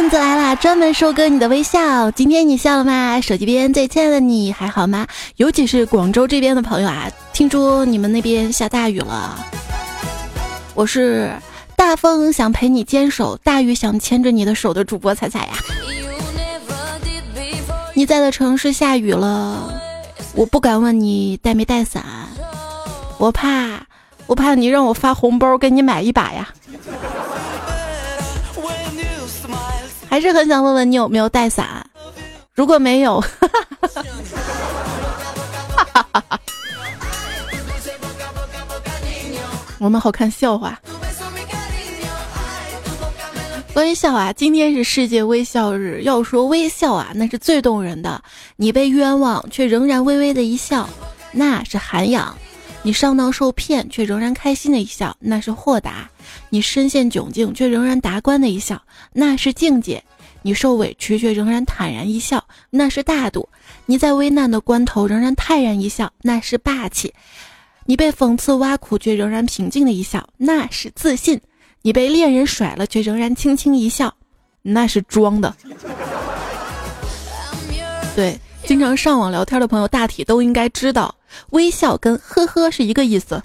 段子来啦，专门收割你的微笑。今天你笑了吗？手机边最亲爱的你还好吗？尤其是广州这边的朋友啊，听说你们那边下大雨了。我是大风想陪你坚守，大雨想牵着你的手的主播彩彩呀。你在的城市下雨了，我不敢问你带没带伞，我怕，我怕你让我发红包给你买一把呀。还是很想问问你有没有带伞，如果没有，我们好看笑话。关于笑啊，今天是世界微笑日。要说微笑啊，那是最动人的。你被冤枉却仍然微微的一笑，那是涵养；你上当受骗却仍然开心的一笑，那是豁达；你身陷窘境却仍然达观的一笑，那是境界；你受委屈却仍然坦然一笑，那是大度；你在危难的关头仍然泰然一笑，那是霸气；你被讽刺挖苦却仍然平静的一笑，那是自信。你被恋人甩了，却仍然轻轻一笑，那是装的。对，经常上网聊天的朋友，大体都应该知道，微笑跟呵呵是一个意思。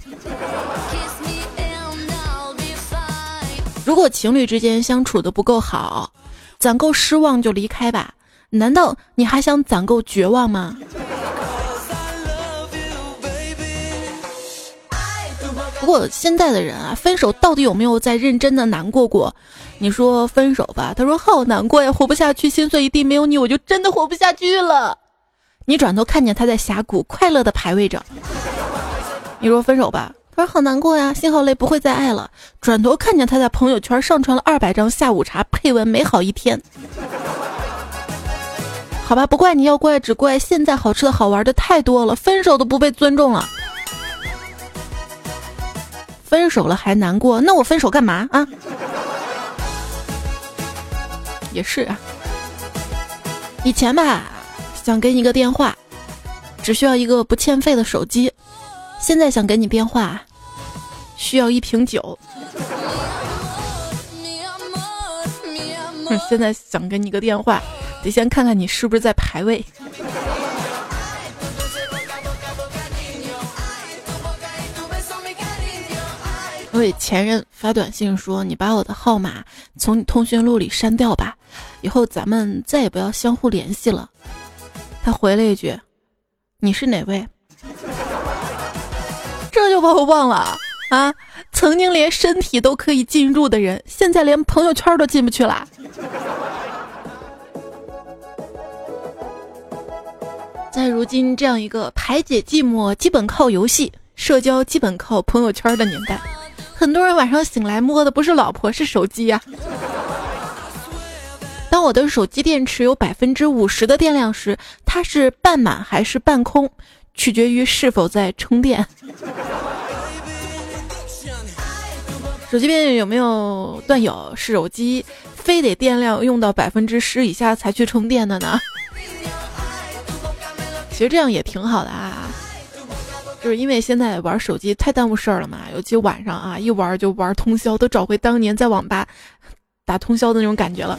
如果情侣之间相处的不够好，攒够失望就离开吧。难道你还想攒够绝望吗？不过现在的人啊，分手到底有没有在认真的难过过？你说分手吧，他说好难过呀，活不下去，心碎一地，没有你我就真的活不下去了。你转头看见他在峡谷快乐的排位着。你说分手吧，他说好难过呀，心好累，不会再爱了。转头看见他在朋友圈上传了二百张下午茶，配文美好一天。好吧，不怪你要怪，只怪现在好吃的好玩的太多了，分手都不被尊重了。分手了还难过？那我分手干嘛啊？也是啊。以前吧，想给你个电话，只需要一个不欠费的手机；现在想给你电话，需要一瓶酒。现在想给你个电话，得先看看你是不是在排位。为前任发短信说：“你把我的号码从你通讯录里删掉吧，以后咱们再也不要相互联系了。”他回了一句：“你是哪位？”这把我忘了啊！曾经连身体都可以进入的人，现在连朋友圈都进不去了。在如今这样一个排解寂寞基本靠游戏、社交基本靠朋友圈的年代。很多人晚上醒来摸的不是老婆，是手机呀。当我的手机电池有百分之五十的电量时，它是半满还是半空，取决于是否在充电。手机边有没有段友是手机非得电量用到百分之十以下才去充电的呢？其实这样也挺好的啊。就是因为现在玩手机太耽误事儿了嘛，尤其晚上啊，一玩就玩通宵，都找回当年在网吧打通宵的那种感觉了。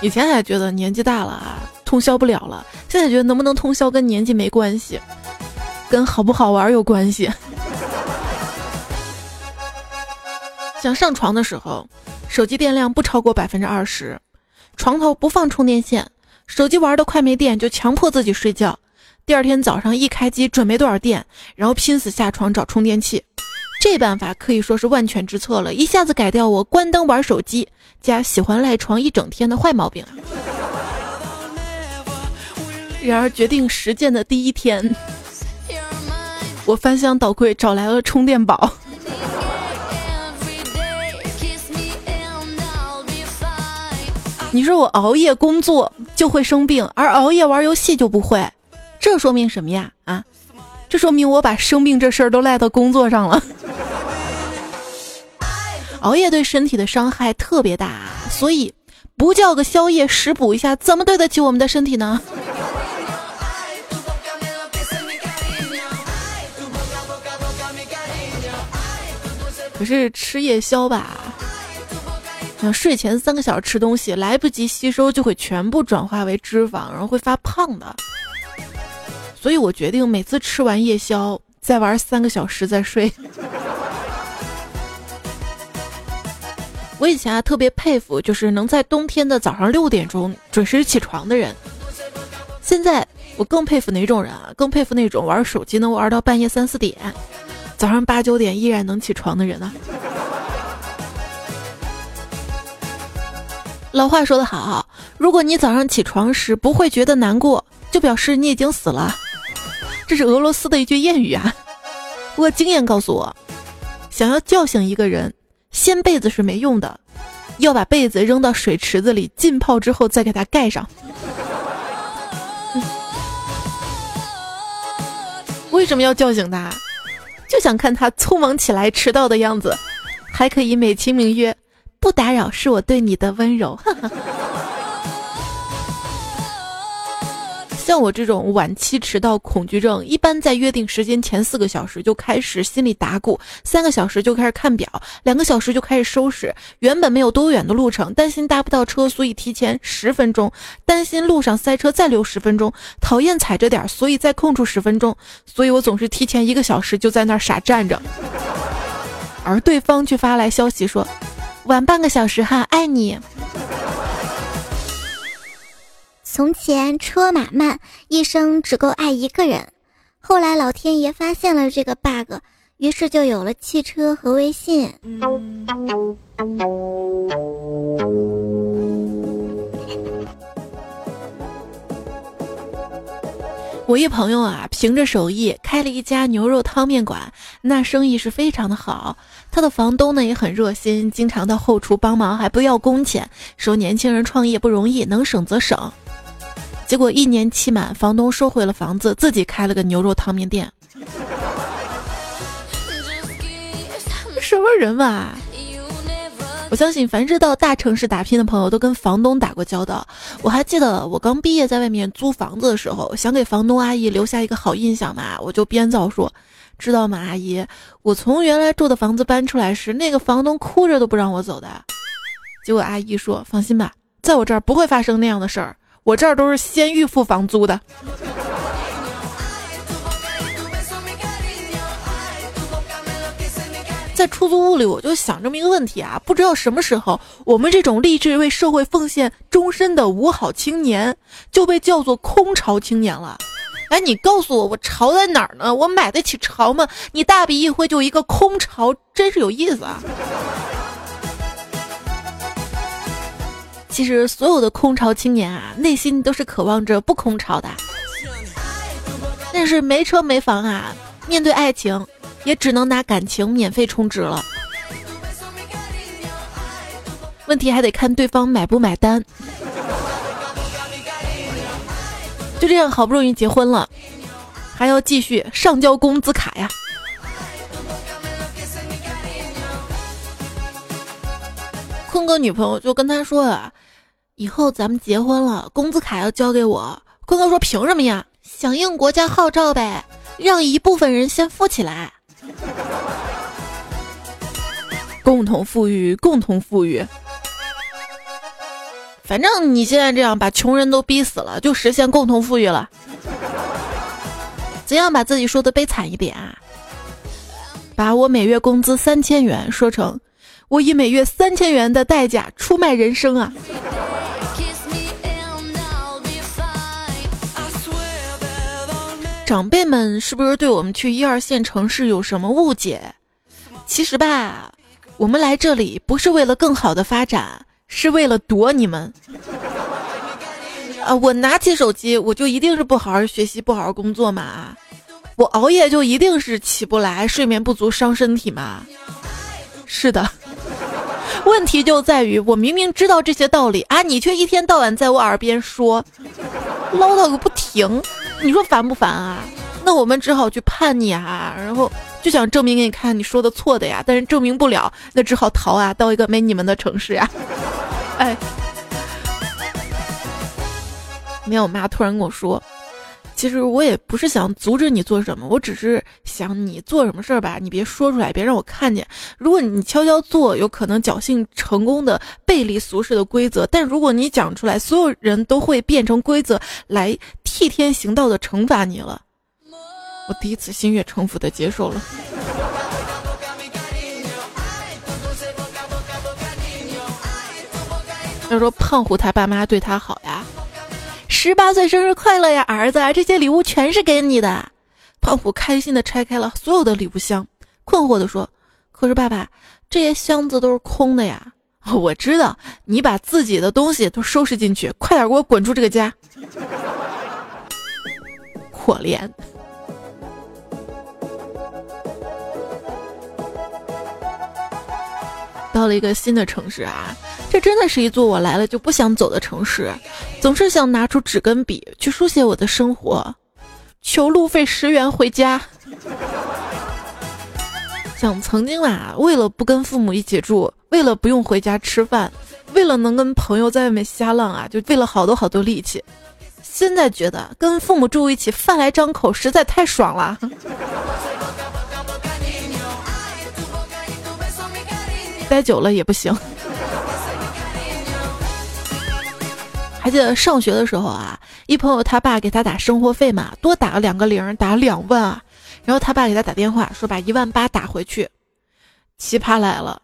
以前还觉得年纪大了啊，通宵不了了，现在觉得能不能通宵跟年纪没关系，跟好不好玩有关系。想上床的时候，手机电量不超过百分之二十，床头不放充电线。手机玩的快没电，就强迫自己睡觉。第二天早上一开机，准没多少电，然后拼死下床找充电器。这办法可以说是万全之策了，一下子改掉我关灯玩手机加喜欢赖床一整天的坏毛病。然而决定实践的第一天，我翻箱倒柜找来了充电宝。你说我熬夜工作就会生病，而熬夜玩游戏就不会，这说明什么呀？啊，这说明我把生病这事儿都赖到工作上了。熬夜对身体的伤害特别大，所以不叫个宵夜食补一下，怎么对得起我们的身体呢？可是吃夜宵吧。像睡前三个小时吃东西来不及吸收，就会全部转化为脂肪，然后会发胖的。所以我决定每次吃完夜宵，再玩三个小时再睡。我以前啊特别佩服，就是能在冬天的早上六点钟准时起床的人。现在我更佩服哪种人啊？更佩服那种玩手机能玩到半夜三四点，早上八九点依然能起床的人啊！老话说得好，如果你早上起床时不会觉得难过，就表示你已经死了。这是俄罗斯的一句谚语啊。不过经验告诉我，想要叫醒一个人。掀被子是没用的，要把被子扔到水池子里浸泡之后再给它盖上。为什么要叫醒他？就想看他匆忙起来迟到的样子，还可以美其名曰“不打扰是我对你的温柔”。像我这种晚期迟到恐惧症，一般在约定时间前四个小时就开始心里打鼓，三个小时就开始看表，两个小时就开始收拾。原本没有多远的路程，担心搭不到车，所以提前十分钟；担心路上塞车，再留十分钟；讨厌踩着点，所以再空出十分钟。所以我总是提前一个小时就在那儿傻站着，而对方却发来消息说：“晚半个小时哈，爱你。”从前车马慢，一生只够爱一个人。后来老天爷发现了这个 bug，于是就有了汽车和微信。我一朋友啊，凭着手艺开了一家牛肉汤面馆，那生意是非常的好。他的房东呢也很热心，经常到后厨帮忙，还不要工钱，说年轻人创业不容易，能省则省。结果一年期满，房东收回了房子，自己开了个牛肉汤面店。什么人嘛！我相信，凡是到大城市打拼的朋友，都跟房东打过交道。我还记得，我刚毕业在外面租房子的时候，想给房东阿姨留下一个好印象嘛，我就编造说：“知道吗，阿姨，我从原来住的房子搬出来时，那个房东哭着都不让我走的。”结果阿姨说：“放心吧，在我这儿不会发生那样的事儿。”我这儿都是先预付房租的，在出租屋里，我就想这么一个问题啊，不知道什么时候，我们这种立志为社会奉献终身的五好青年就被叫做空巢青年了。哎，你告诉我，我巢在哪儿呢？我买得起巢吗？你大笔一挥就一个空巢，真是有意思啊。其实，所有的空巢青年啊，内心都是渴望着不空巢的。但是没车没房啊，面对爱情，也只能拿感情免费充值了。问题还得看对方买不买单。就这样，好不容易结婚了，还要继续上交工资卡呀。坤哥女朋友就跟他说啊。以后咱们结婚了，工资卡要交给我。坤哥说：“凭什么呀？响应国家号召呗，让一部分人先富起来，共同富裕，共同富裕。反正你现在这样把穷人都逼死了，就实现共同富裕了。怎样把自己说的悲惨一点啊？把我每月工资三千元说成我以每月三千元的代价出卖人生啊！”长辈们是不是对我们去一二线城市有什么误解？其实吧，我们来这里不是为了更好的发展，是为了躲你们。啊，我拿起手机，我就一定是不好好学习、不好好工作嘛？我熬夜就一定是起不来、睡眠不足伤身体嘛？是的。问题就在于，我明明知道这些道理啊，你却一天到晚在我耳边说，唠叨个不停。你说烦不烦啊？那我们只好去叛逆啊，然后就想证明给你看你说的错的呀，但是证明不了，那只好逃啊，到一个没你们的城市呀。哎，没有，我妈突然跟我说，其实我也不是想阻止你做什么，我只是想你做什么事儿吧，你别说出来，别让我看见。如果你悄悄做，有可能侥幸成功的背离俗世的规则；但如果你讲出来，所有人都会变成规则来替天行道的惩罚你了。我第一次心悦诚服的接受了。要说胖虎他爸妈对他好呀。十八岁生日快乐呀，儿子！这些礼物全是给你的。胖虎开心的拆开了所有的礼物箱，困惑的说：“可是爸爸，这些箱子都是空的呀。”我知道，你把自己的东西都收拾进去，快点给我滚出这个家！可怜。到了一个新的城市啊。这真的是一座我来了就不想走的城市，总是想拿出纸跟笔去书写我的生活，求路费十元回家。想曾经啊，为了不跟父母一起住，为了不用回家吃饭，为了能跟朋友在外面瞎浪啊，就费了好多好多力气。现在觉得跟父母住一起，饭来张口，实在太爽了。待久了也不行。还记得上学的时候啊，一朋友他爸给他打生活费嘛，多打了两个零，打两万啊。然后他爸给他打电话说把一万八打回去。奇葩来了，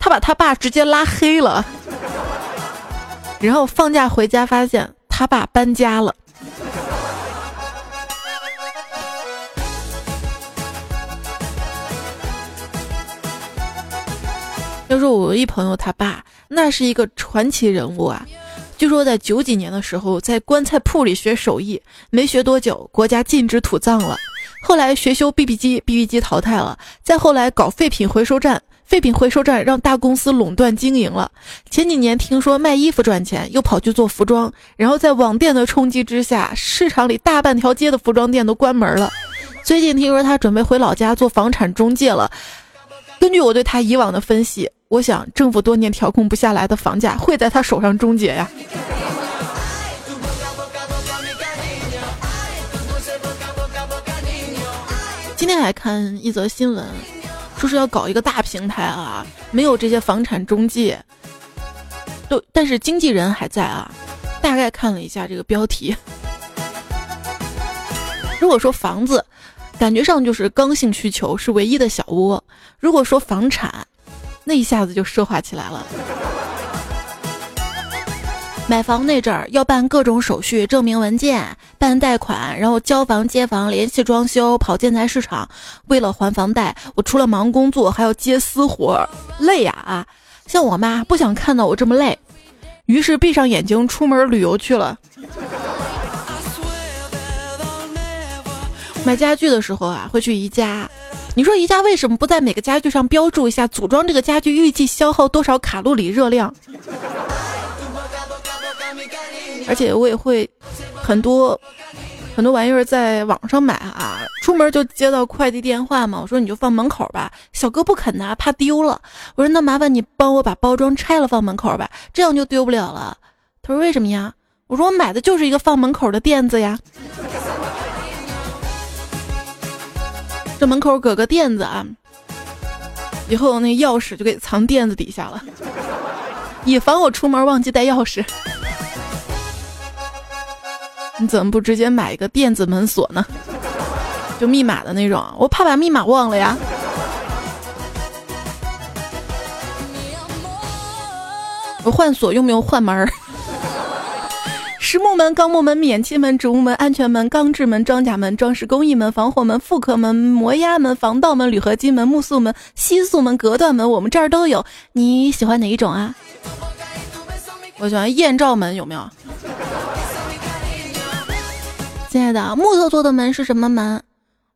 他把他爸直接拉黑了。然后放假回家发现他爸搬家了。要说我一朋友他爸，那是一个传奇人物啊。据说在九几年的时候，在棺材铺里学手艺，没学多久，国家禁止土葬了。后来学修 BB 机，BB 机淘汰了。再后来搞废品回收站，废品回收站让大公司垄断经营了。前几年听说卖衣服赚钱，又跑去做服装。然后在网店的冲击之下，市场里大半条街的服装店都关门了。最近听说他准备回老家做房产中介了。根据我对他以往的分析。我想，政府多年调控不下来的房价会在他手上终结呀。今天还看一则新闻，说是要搞一个大平台啊，没有这些房产中介，都但是经纪人还在啊。大概看了一下这个标题，如果说房子，感觉上就是刚性需求，是唯一的小窝；如果说房产，那一下子就奢华起来了。买房那阵儿要办各种手续、证明文件、办贷款，然后交房、接房、联系装修、跑建材市场。为了还房贷，我除了忙工作，还要接私活，累呀啊！像我妈不想看到我这么累，于是闭上眼睛出门旅游去了。买家具的时候啊，会去宜家。你说宜家为什么不在每个家具上标注一下组装这个家具预计消耗多少卡路里热量？而且我也会很多很多玩意儿在网上买啊，出门就接到快递电话嘛，我说你就放门口吧，小哥不肯拿，怕丢了。我说那麻烦你帮我把包装拆了放门口吧，这样就丢不了了。他说为什么呀？我说我买的就是一个放门口的垫子呀。这门口搁个垫子啊，以后那钥匙就给藏垫子底下了，以防我出门忘记带钥匙。你怎么不直接买一个电子门锁呢？就密码的那种，我怕把密码忘了呀。我换锁用不用换门儿？实木门、钢木门、免漆门、植物门、安全门、钢制门、装甲门、装饰工艺门、防火门、复刻门、磨压门、防盗门、铝合金门、木塑门、吸塑门、隔断门，我们这儿都有。你喜欢哪一种啊？我喜欢艳照门，有没有？亲爱的，木头做的？门是什么门？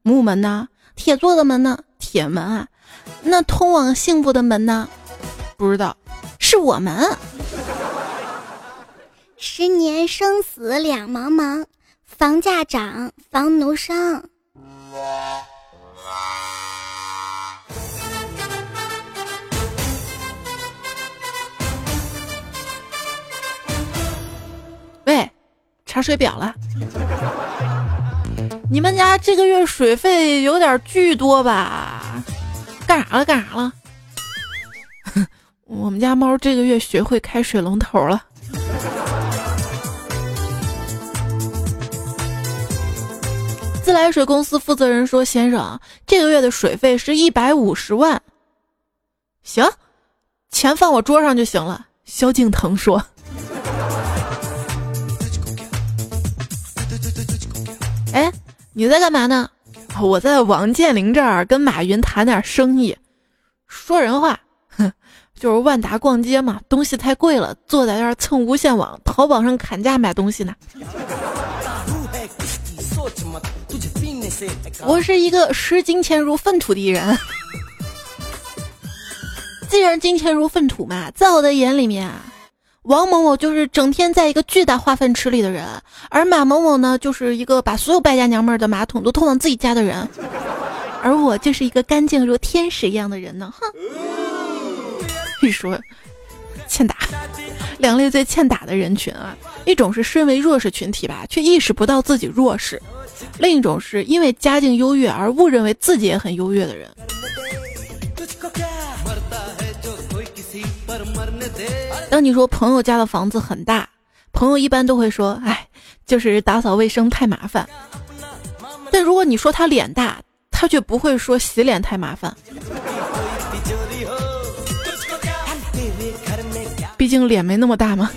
木门呐。铁做的？门呢？铁门啊。那通往幸福的？门呢？不知道，是我们。十年生死两茫茫，房价涨，房奴伤。查水表了。你们家这个月水费有点巨多吧？干啥了？干啥了？我们家猫这个月学会开水龙头了。自来水公司负责人说：“先生，这个月的水费是一百五十万。”行，钱放我桌上就行了。萧敬腾说：“你在干嘛呢？我在王健林这儿跟马云谈点生意。说人话，哼，就是万达逛街嘛，东西太贵了，坐在那儿蹭无线网，淘宝上砍价买东西呢。”我是一个视金钱如粪土的人。既然金钱如粪土嘛，在我的眼里面，王某某就是整天在一个巨大化粪池里的人，而马某某呢，就是一个把所有败家娘们儿的马桶都通往自己家的人，而我就是一个干净如天使一样的人呢。哼，一说，欠打，两类最欠打的人群啊，一种是身为弱势群体吧，却意识不到自己弱势。另一种是因为家境优越而误认为自己也很优越的人。当你说朋友家的房子很大，朋友一般都会说：“哎，就是打扫卫生太麻烦。”但如果你说他脸大，他却不会说洗脸太麻烦。毕竟脸没那么大嘛。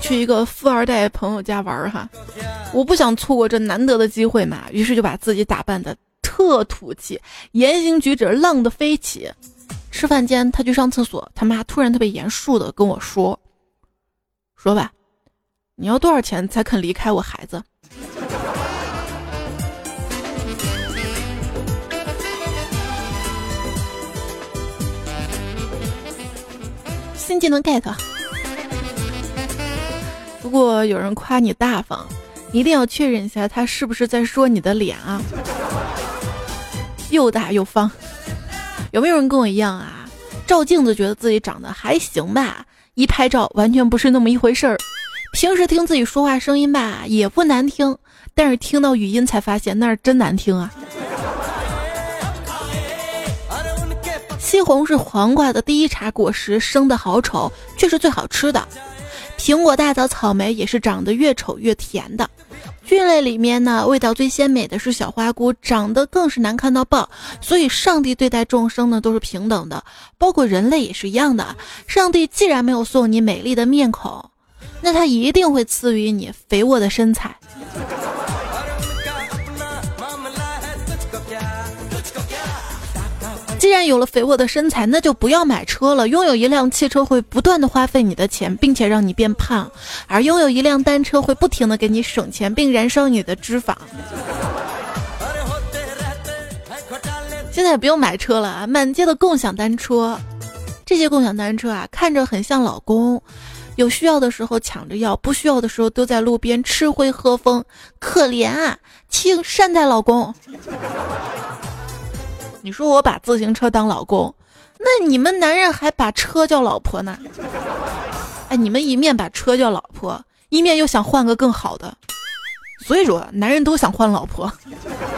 去一个富二代朋友家玩儿哈，我不想错过这难得的机会嘛，于是就把自己打扮的特土气，言行举止浪得飞起。吃饭间，他去上厕所，他妈突然特别严肃的跟我说：“说吧，你要多少钱才肯离开我孩子？”新技能 get。如果有人夸你大方，一定要确认一下他是不是在说你的脸啊，又大又方。有没有人跟我一样啊？照镜子觉得自己长得还行吧，一拍照完全不是那么一回事儿。平时听自己说话声音吧也不难听，但是听到语音才发现那是真难听啊。西红柿、黄瓜的第一茬果实生的好丑，却是最好吃的。苹果、大枣、草莓也是长得越丑越甜的。菌类里面呢，味道最鲜美的是小花菇，长得更是难看到爆。所以，上帝对待众生呢都是平等的，包括人类也是一样的。上帝既然没有送你美丽的面孔，那他一定会赐予你肥沃的身材。既然有了肥沃的身材，那就不要买车了。拥有一辆汽车会不断的花费你的钱，并且让你变胖；而拥有一辆单车会不停的给你省钱，并燃烧你的脂肪。现在不用买车了啊，满街的共享单车，这些共享单车啊，看着很像老公，有需要的时候抢着要，不需要的时候都在路边吃灰喝风，可怜啊，请善待老公。你说我把自行车当老公，那你们男人还把车叫老婆呢？哎，你们一面把车叫老婆，一面又想换个更好的，所以说男人都想换老婆。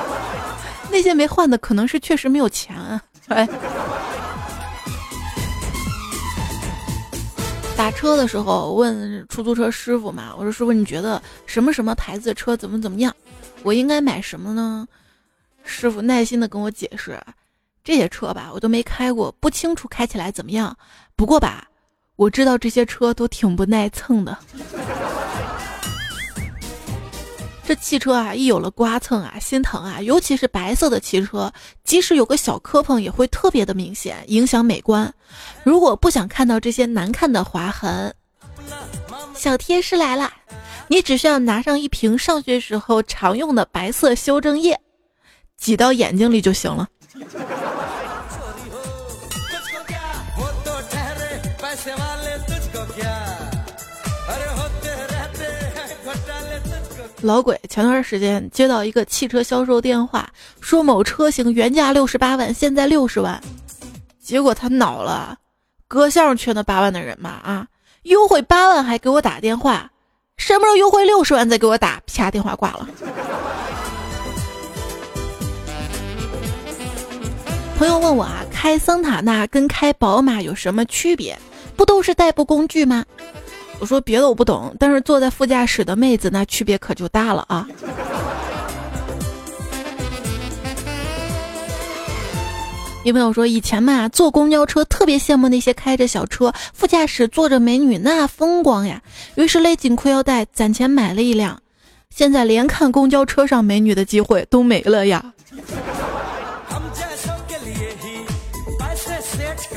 那些没换的可能是确实没有钱啊。哎，打车的时候问出租车师傅嘛，我说师傅你觉得什么什么牌子的车怎么怎么样？我应该买什么呢？师傅耐心的跟我解释，这些车吧，我都没开过，不清楚开起来怎么样。不过吧，我知道这些车都挺不耐蹭的。这汽车啊，一有了刮蹭啊，心疼啊，尤其是白色的汽车，即使有个小磕碰，也会特别的明显，影响美观。如果不想看到这些难看的划痕，小贴士来了，你只需要拿上一瓶上学时候常用的白色修正液。挤到眼睛里就行了。老鬼前段时间接到一个汽车销售电话，说某车型原价六十八万，现在六十万。结果他恼了，哥像是缺那八万的人嘛啊，优惠八万还给我打电话，什么时候优惠六十万再给我打？啪，电话挂了。朋友问我啊，开桑塔纳跟开宝马有什么区别？不都是代步工具吗？我说别的我不懂，但是坐在副驾驶的妹子那区别可就大了啊。有朋友说以前嘛，坐公交车特别羡慕那些开着小车，副驾驶坐着美女，那风光呀。于是勒紧裤腰带，攒钱买了一辆。现在连看公交车上美女的机会都没了呀。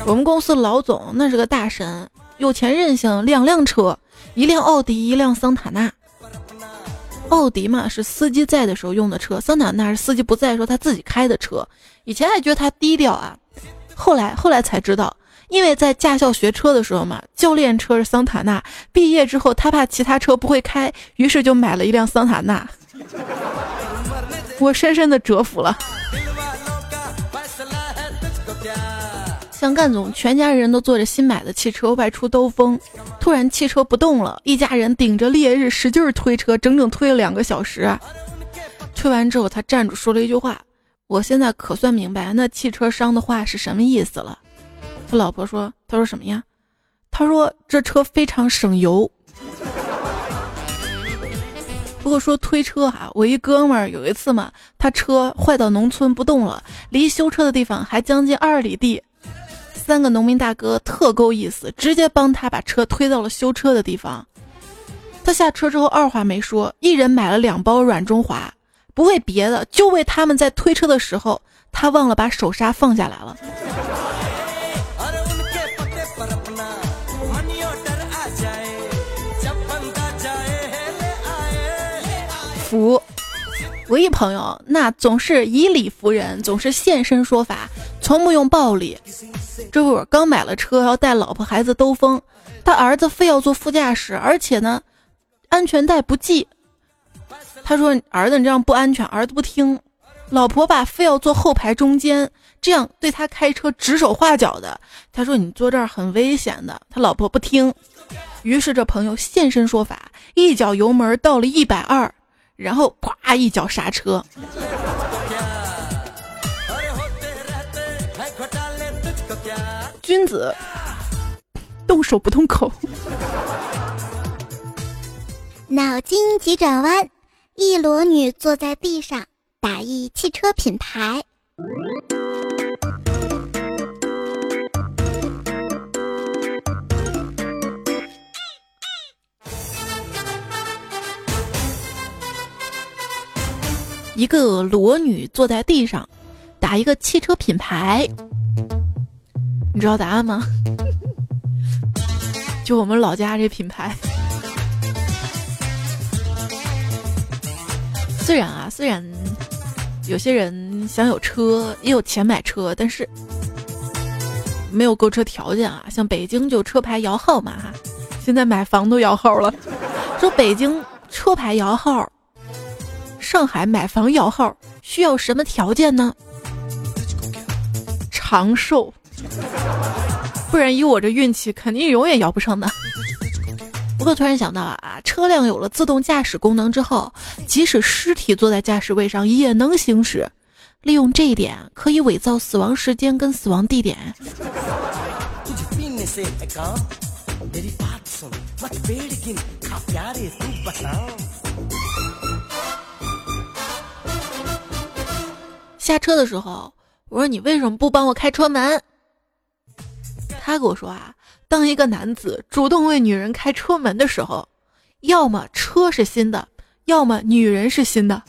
我们公司老总那是个大神，有钱任性，两辆车，一辆奥迪，一辆桑塔纳。奥迪嘛是司机在的时候用的车，桑塔纳是司机不在的时候他自己开的车。以前还觉得他低调啊，后来后来才知道，因为在驾校学车的时候嘛，教练车是桑塔纳，毕业之后他怕其他车不会开，于是就买了一辆桑塔纳。我深深的折服了。像干总全家人都坐着新买的汽车外出兜风，突然汽车不动了，一家人顶着烈日使劲推车，整整推了两个小时。推完之后，他站住说了一句话：“我现在可算明白那汽车商的话是什么意思了。”他老婆说：“他说什么呀？”他说：“这车非常省油。”不过说推车哈，我一哥们儿有一次嘛，他车坏到农村不动了，离修车的地方还将近二里地。三个农民大哥特够意思，直接帮他把车推到了修车的地方。他下车之后二话没说，一人买了两包软中华，不为别的，就为他们在推车的时候，他忘了把手刹放下来了。服，我一朋友那总是以理服人，总是现身说法，从不用暴力。这会儿刚买了车，要带老婆孩子兜风，他儿子非要坐副驾驶，而且呢，安全带不系。他说：“儿子，你这样不安全。”儿子不听，老婆吧，非要坐后排中间，这样对他开车指手画脚的。他说：“你坐这儿很危险的。”他老婆不听，于是这朋友现身说法，一脚油门到了一百二，然后咵一脚刹车。君子动手不动口。脑筋急转弯：一裸女坐在地上，打一汽车品牌。一个裸女坐在地上，打一个汽车品牌。你知道答案吗？就我们老家这品牌。虽然啊，虽然有些人想有车，也有钱买车，但是没有购车条件啊。像北京就车牌摇号嘛哈，现在买房都摇号了。说北京车牌摇号，上海买房摇号需要什么条件呢？长寿。不然以我这运气，肯定永远摇不上的。不过突然想到啊，车辆有了自动驾驶功能之后，即使尸体坐在驾驶位上也能行驶。利用这一点，可以伪造死亡时间跟死亡地点。下车的时候，我说你为什么不帮我开车门？他跟我说啊，当一个男子主动为女人开车门的时候，要么车是新的，要么女人是新的。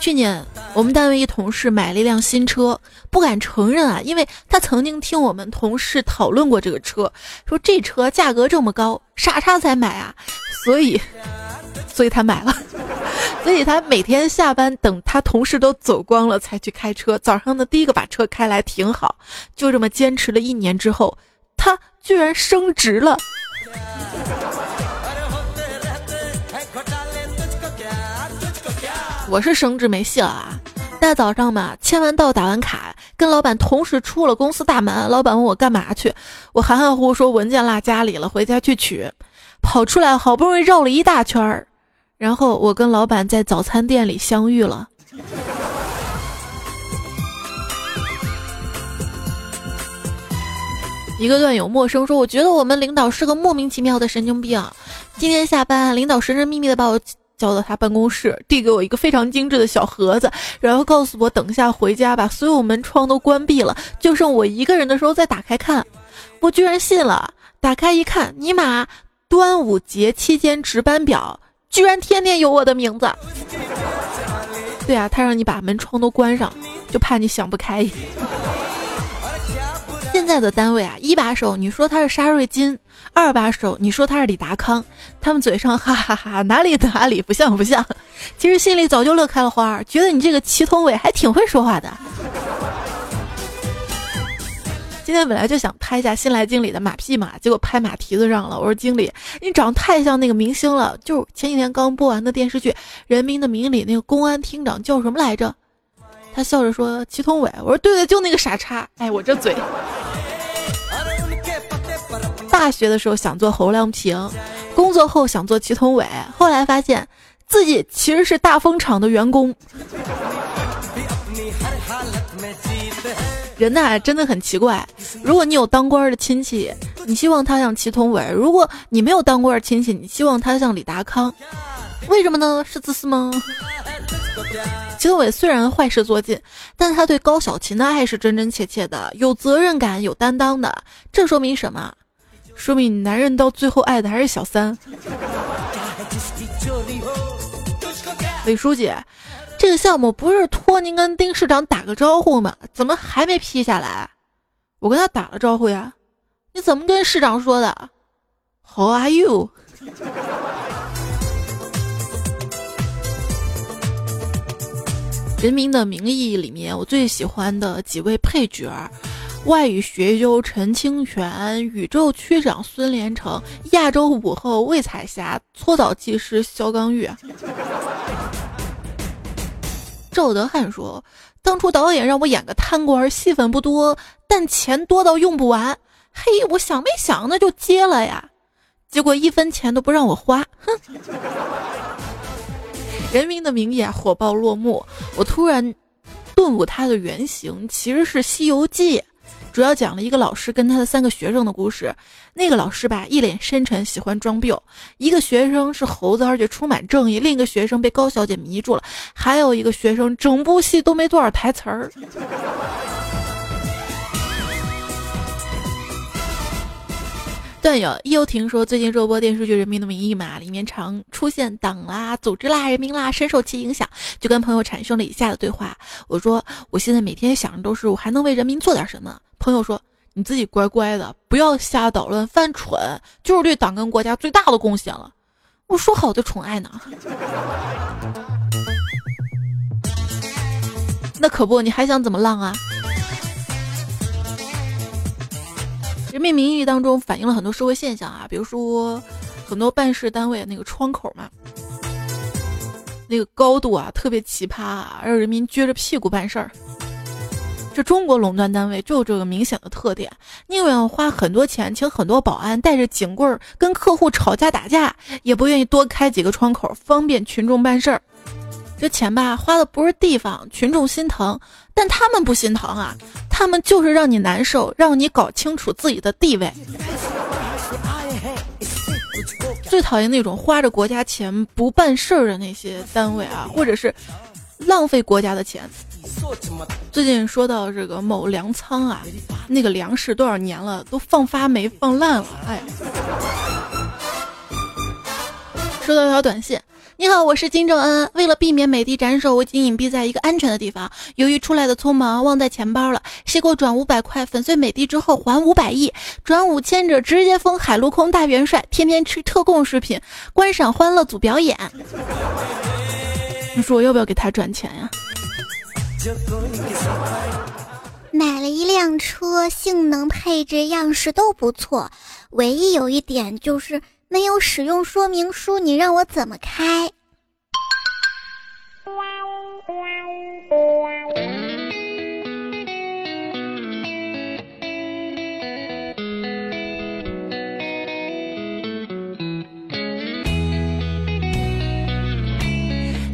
去年我们单位一同事买了一辆新车，不敢承认啊，因为他曾经听我们同事讨论过这个车，说这车价格这么高，傻叉才买啊，所以，所以他买了。所以他每天下班等他同事都走光了才去开车，早上的第一个把车开来停好，就这么坚持了一年之后，他居然升职了。我是升职没戏了啊！大早上嘛，签完到打完卡，跟老板同时出了公司大门。老板问我干嘛去，我含含糊糊说文件落家里了，回家去取。跑出来，好不容易绕了一大圈儿，然后我跟老板在早餐店里相遇了。一个段友陌生说：“我觉得我们领导是个莫名其妙的神经病。今天下班，领导神神秘秘的把我叫到他办公室，递给我一个非常精致的小盒子，然后告诉我等下回家把所有门窗都关闭了，就剩我一个人的时候再打开看。我居然信了，打开一看，尼玛，端午节期间值班表居然天天有我的名字。对啊，他让你把门窗都关上，就怕你想不开。”在的单位啊，一把手你说他是沙瑞金，二把手你说他是李达康，他们嘴上哈哈哈，哪里哪里不像不像，其实心里早就乐开了花，觉得你这个祁同伟还挺会说话的。今天本来就想拍一下新来经理的马屁嘛，结果拍马蹄子上了。我说经理，你长得太像那个明星了，就前几天刚播完的电视剧《人民的名义》里那个公安厅长叫什么来着？他笑着说祁同伟。我说对对，就那个傻叉。哎，我这嘴。大学的时候想做侯亮平，工作后想做祁同伟，后来发现自己其实是大风厂的员工。人呐，真的很奇怪。如果你有当官的亲戚，你希望他像祁同伟；如果你没有当官的亲戚，你希望他像李达康。为什么呢？是自私吗？祁同伟虽然坏事做尽，但他对高小琴的爱是真真切切的，有责任感、有担当的。这说明什么？说明你男人到最后爱的还是小三。李书记，这个项目不是托您跟丁市长打个招呼吗？怎么还没批下来？我跟他打了招呼呀。你怎么跟市长说的？How are you？《人民的名义》里面，我最喜欢的几位配角。外语学究陈清泉，宇宙区长孙连成，亚洲舞后魏彩霞，搓澡技师肖刚玉。赵德汉说：“当初导演让我演个贪官，戏份不多，但钱多到用不完。嘿，我想没想那就接了呀，结果一分钱都不让我花。哼！人民的名义，火爆落幕。我突然顿悟，它的原型其实是《西游记》。”主要讲了一个老师跟他的三个学生的故事。那个老师吧，一脸深沉，喜欢装病。一个学生是猴子，而且充满正义；另一个学生被高小姐迷住了；还有一个学生，整部戏都没多少台词儿。段友易游婷说：“最近热播电视剧《人民的名义》嘛，里面常出现党啦、组织啦、人民啦，深受其影响，就跟朋友产生了以下的对话。我说，我现在每天想的都是我还能为人民做点什么。朋友说，你自己乖乖的，不要瞎捣乱犯蠢，就是对党跟国家最大的贡献了。我说好的宠爱呢？那可不，你还想怎么浪啊？”人民名义当中反映了很多社会现象啊，比如说很多办事单位那个窗口嘛，那个高度啊特别奇葩啊，让人民撅着屁股办事儿。这中国垄断单位就有这个明显的特点，宁愿花很多钱请很多保安带着警棍儿跟客户吵架打架，也不愿意多开几个窗口方便群众办事儿。这钱吧花的不是地方，群众心疼，但他们不心疼啊，他们就是让你难受，让你搞清楚自己的地位。最讨厌那种花着国家钱不办事儿的那些单位啊，或者是浪费国家的钱。最近说到这个某粮仓啊，那个粮食多少年了都放发霉放烂了，哎。收到一条短信。你好，我是金正恩。为了避免美的斩首，我已经隐蔽在一个安全的地方。由于出来的匆忙，忘带钱包了。谁给我转五百块粉碎美的之后还五百亿？转五千者直接封海陆空大元帅，天天吃特供食品，观赏欢乐组表演。你说我要不要给他转钱呀？买了一辆车，性能配置样式都不错，唯一有一点就是。没有使用说明书你让我怎么开？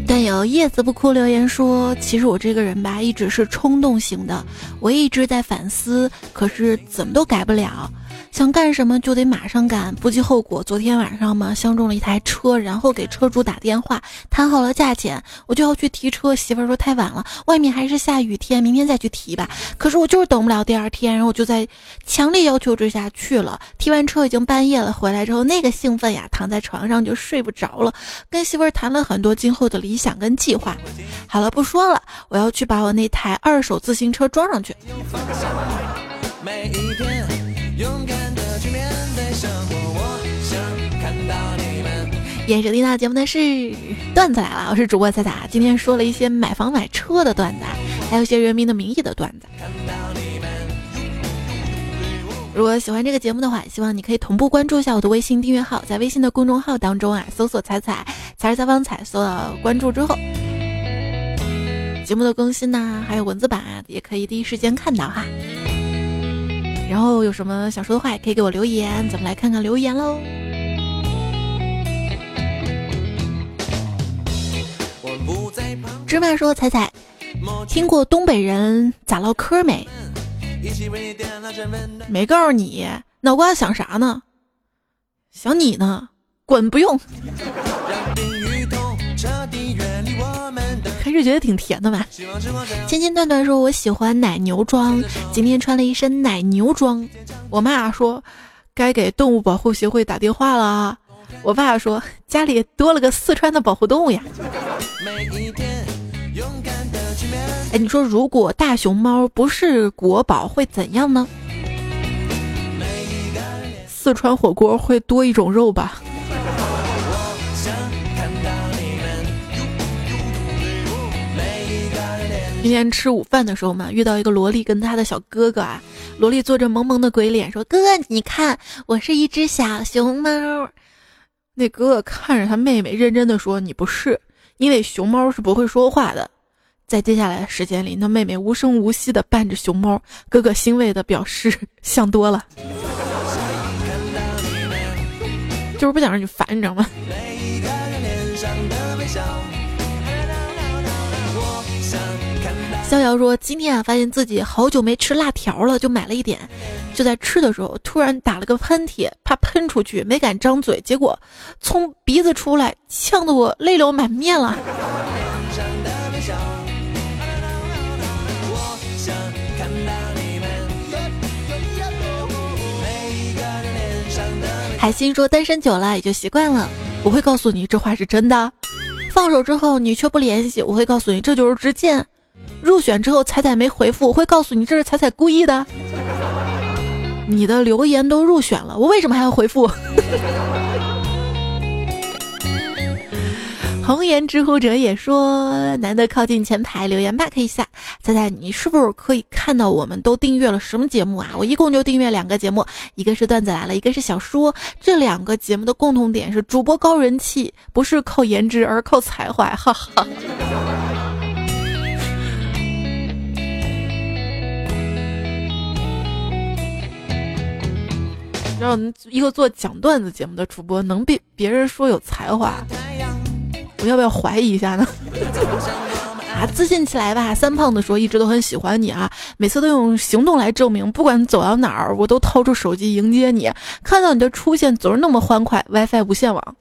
但有叶子不哭留言说其实我这个人吧一直是冲动型的我一直在反思可是怎么都改不了。想干什么就得马上干，不计后果。昨天晚上嘛，相中了一台车，然后给车主打电话，谈好了价钱，我就要去提车。媳妇儿说太晚了，外面还是下雨天，明天再去提吧。可是我就是等不了第二天，然后我就在强烈要求之下去了。提完车已经半夜了，回来之后那个兴奋呀，躺在床上就睡不着了，跟媳妇儿谈了很多今后的理想跟计划。好了，不说了，我要去把我那台二手自行车装上去。演收听到节目的是段子来了，我是主播彩彩，今天说了一些买房买车的段子，还有一些人民的名义的段子。如果喜欢这个节目的话，希望你可以同步关注一下我的微信订阅号，在微信的公众号当中啊，搜索“彩彩才是采访彩”，搜到关注之后，节目的更新呢，还有文字版啊，也可以第一时间看到哈。然后有什么想说的话，也可以给我留言，咱们来看看留言喽。芝麻说：“彩彩，听过东北人咋唠嗑没？没告诉你，脑瓜子想啥呢？想你呢，滚，不用。还是觉得挺甜的吧？”千千段段说：“我喜欢奶牛装，今天穿了一身奶牛装。”我妈说：“该给动物保护协会打电话了。”我爸说：“家里多了个四川的保护动物呀。”哎，你说如果大熊猫不是国宝会怎样呢？四川火锅会多一种肉吧？今天吃午饭的时候嘛，遇到一个萝莉跟他的小哥哥啊，萝莉做着萌萌的鬼脸说：“哥哥，你看，我是一只小熊猫。”那哥哥看着他妹妹，认真的说：“你不是，因为熊猫是不会说话的。”在接下来的时间里，那妹妹无声无息的伴着熊猫，哥哥欣慰的表示想多了，就是不想让你烦，你知道吗？逍遥说：“今天啊，发现自己好久没吃辣条了，就买了一点。就在吃的时候，突然打了个喷嚏，怕喷出去，没敢张嘴，结果从鼻子出来，呛得我泪流满面了。”海星说：“单身久了也就习惯了，我会告诉你这话是真的。放手之后你却不联系，我会告诉你这就是之见。入选之后彩彩没回复，我会告诉你这是彩彩故意的。你的留言都入选了，我为什么还要回复？” 红颜知乎者也说：“难得靠近前排留言吧，可以下。猜猜你是不是可以看到我们都订阅了什么节目啊？我一共就订阅两个节目，一个是段子来了，一个是小说。这两个节目的共同点是主播高人气，不是靠颜值，而靠才华。哈哈。让一个做讲段子节目的主播能被别人说有才华。”我要不要怀疑一下呢？啊，自信起来吧！三胖子说一直都很喜欢你啊，每次都用行动来证明，不管走到哪儿，我都掏出手机迎接你。看到你的出现总是那么欢快，WiFi 无线网。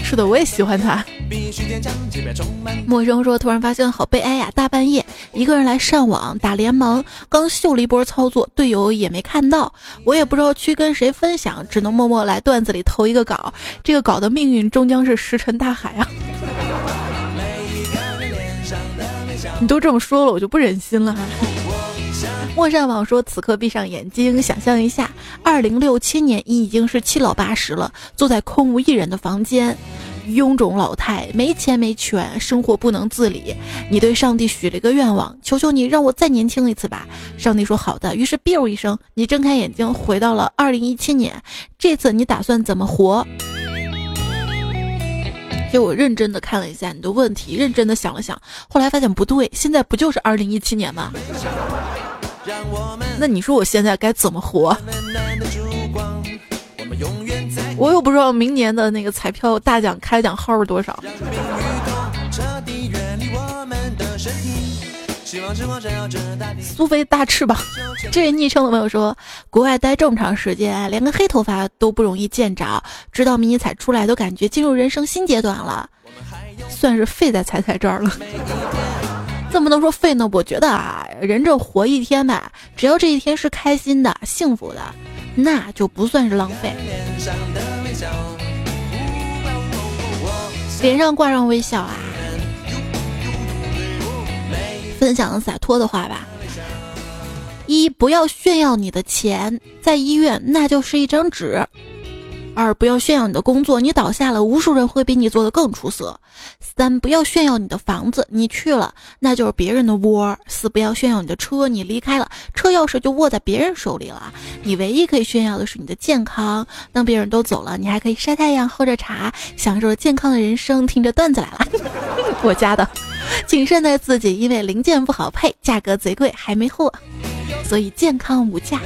是的，我也喜欢他。陌生说：“突然发现好悲哀呀！大半夜一个人来上网打联盟，刚秀了一波操作，队友也没看到，我也不知道去跟谁分享，只能默默来段子里投一个稿。这个稿的命运终将是石沉大海啊！你都这么说了，我就不忍心了。”陌上网说：“此刻闭上眼睛，想象一下，二零六七年，你已经是七老八十了，坐在空无一人的房间，臃肿老态，没钱没权，生活不能自理。你对上帝许了一个愿望，求求你让我再年轻一次吧。上帝说好的。于是，biu 一声，你睁开眼睛，回到了二零一七年。这次你打算怎么活？给我认真的看了一下你的问题，认真的想了想，后来发现不对，现在不就是二零一七年吗？”那你说我现在该怎么活？我又不知道明年的那个彩票大奖开奖号是多少。苏菲大翅膀，这位昵称的朋友说，国外待这么长时间，连个黑头发都不容易见着，直到迷你彩出来都感觉进入人生新阶段了，算是废在彩彩这儿了。怎么能说废呢？我觉得啊，人这活一天吧，只要这一天是开心的、幸福的，那就不算是浪费。脸上挂上微笑啊。分享洒脱的话吧：一，不要炫耀你的钱，在医院那就是一张纸；二，不要炫耀你的工作，你倒下了，无数人会比你做的更出色；三，不要炫耀你的房子，你去了那就是别人的窝；四，不要炫耀你的车，你离开了，车钥匙就握在别人手里了。你唯一可以炫耀的是你的健康，当别人都走了，你还可以晒太阳、喝着茶，享受着健康的人生，听着段子来了。我家的。谨慎的自己，因为零件不好配，价格贼贵，还没货，所以健康无价。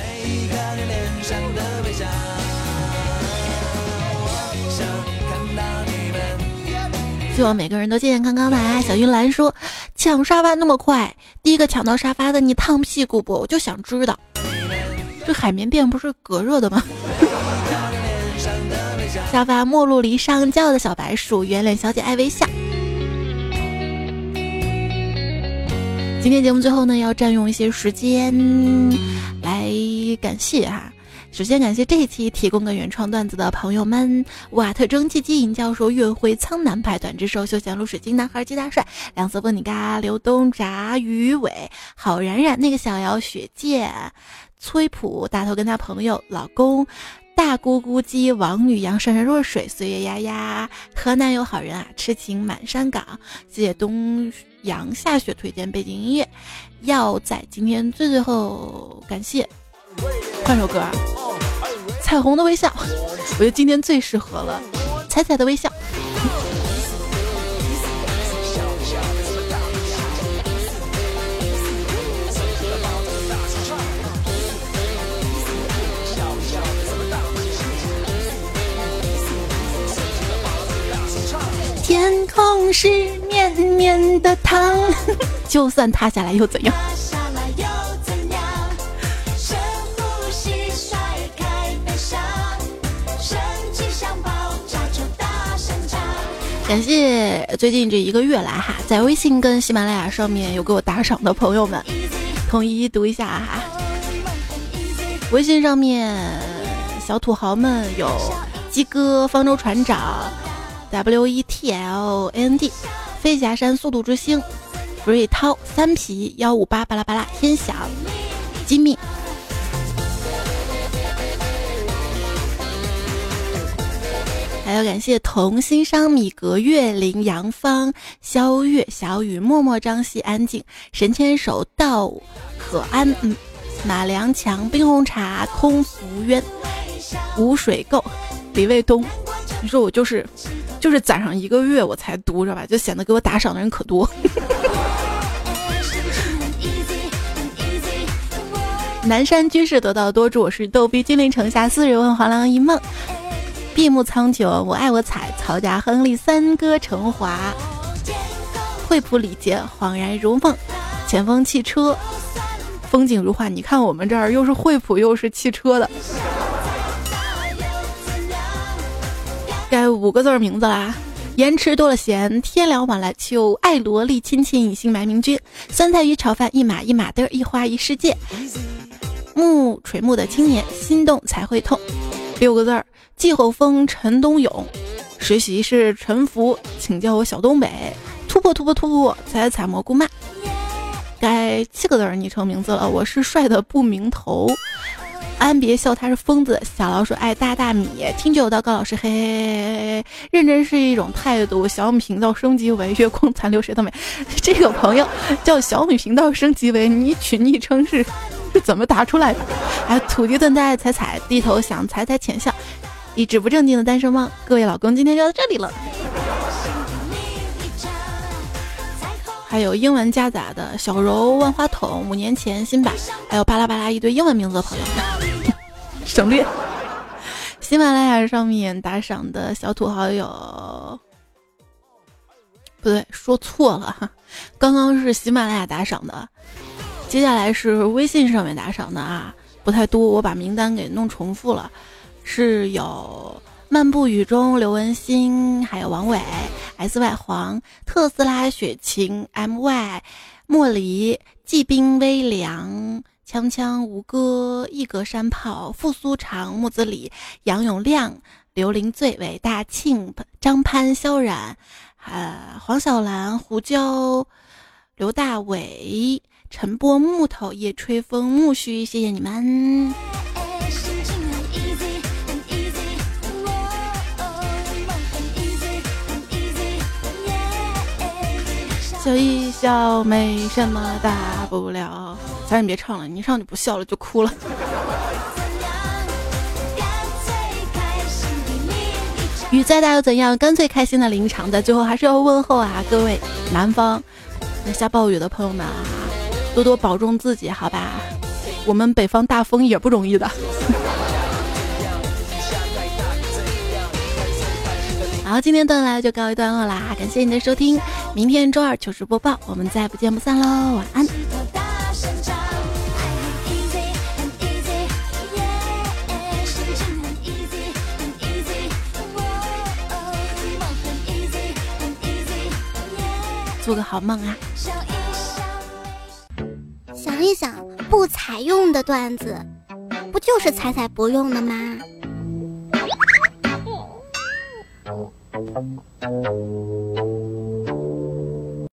希望每个人都健健康康的啊！小云兰说：“抢沙发那么快，第一个抢到沙发的你烫屁股不？我就想知道，这海绵垫不是隔热的吗？” 沙发陌路离上轿的小白鼠，圆脸小姐爱微笑。今天节目最后呢，要占用一些时间来感谢哈。首先感谢这一期提供个原创段子的朋友们：瓦特蒸汽机尹教授、月辉苍南派短之兽、休闲露水晶男孩、鸡大帅、两色风你嘎、刘东炸鱼尾、郝冉冉、那个小姚、雪见、崔普、大头跟他朋友、老公、大咕咕鸡、王女阳、山山若水、岁月丫丫、河南有好人啊、痴情满山岗、谢谢东。阳下雪推荐背景音乐，要在今天最最后感谢换首歌，彩虹的微笑，我觉得今天最适合了，彩彩的微笑。天空是绵绵的糖，就算塌下来又怎样？感谢最近这一个月来哈，在微信跟喜马拉雅上面有给我打赏的朋友们，统一读一下哈。微信上面小土豪们有鸡哥、方舟船长。W E T L A N D 飞霞山速度之星，福瑞涛，三皮幺五八巴拉巴拉，天翔，机密，还要感谢同心商米格、月林、杨芳、肖月、小雨、默默、张希、安静、神牵手、道可安、马良强、冰红茶、空浮渊、无水垢、李卫东。你说我就是。就是攒上一个月我才读着吧，就显得给我打赏的人可多。南山居士得道多助，我是逗比君临城下，四人问黄粱一梦。闭目苍穹，我爱我彩，曹家亨利三哥成华。惠普礼节，恍然如梦。前锋汽车，风景如画。你看我们这儿又是惠普又是汽车的。该五个字儿名字啦，盐吃多了咸，天凉晚来秋，爱萝莉亲亲，隐姓埋名君，酸菜鱼炒饭，一码一码的，一花一世界，暮垂暮的青年，心动才会痛，六个字儿，季候风陈冬勇，实习是陈福，请叫我小东北，突破突破突破，采采蘑菇曼，该七个字儿昵称名字了，我是帅的不明头。安别笑，他是疯子。小老鼠爱大大米，听就有道高老师，嘿嘿嘿，认真是一种态度。小米频道升级为月光残留，谁都没。这个朋友叫小米频道升级为你取昵称是是 怎么答出来的？哎，土地炖带踩踩低头想踩踩浅笑，一直不正经的单身汪。各位老公，今天就到这里了。还有英文夹杂的小柔万花筒，五年前新版，还有巴拉巴拉一堆英文名字的朋友，省略。喜马拉雅上面打赏的小土豪有，不对，说错了哈，刚刚是喜马拉雅打赏的，接下来是微信上面打赏的啊，不太多，我把名单给弄重复了，是有漫步雨中刘文新，还有王伟，S Y 黄，特斯拉雪晴，M Y，莫离，季冰微凉。锵锵吴歌，一格山炮，傅苏长，木子李，杨永亮，刘林醉，伟大庆，张潘，萧冉，呃，黄小兰，胡椒，刘大伟，晨播，木头，夜吹风，木须，谢谢你们。笑一笑，没什么大不了。咱你别唱了，你一唱就不笑了，就哭了。雨再大又怎样？干脆开心的淋场。在最后还是要问候啊，各位南方那下暴雨的朋友们啊，多多保重自己，好吧？我们北方大风也不容易的。好，今天段来就告一段落啦，感谢你的收听，明天周二糗事播报，我们再不见不散喽，晚安。做个好梦啊！想一想，不采用的段子，不就是采采不用的吗？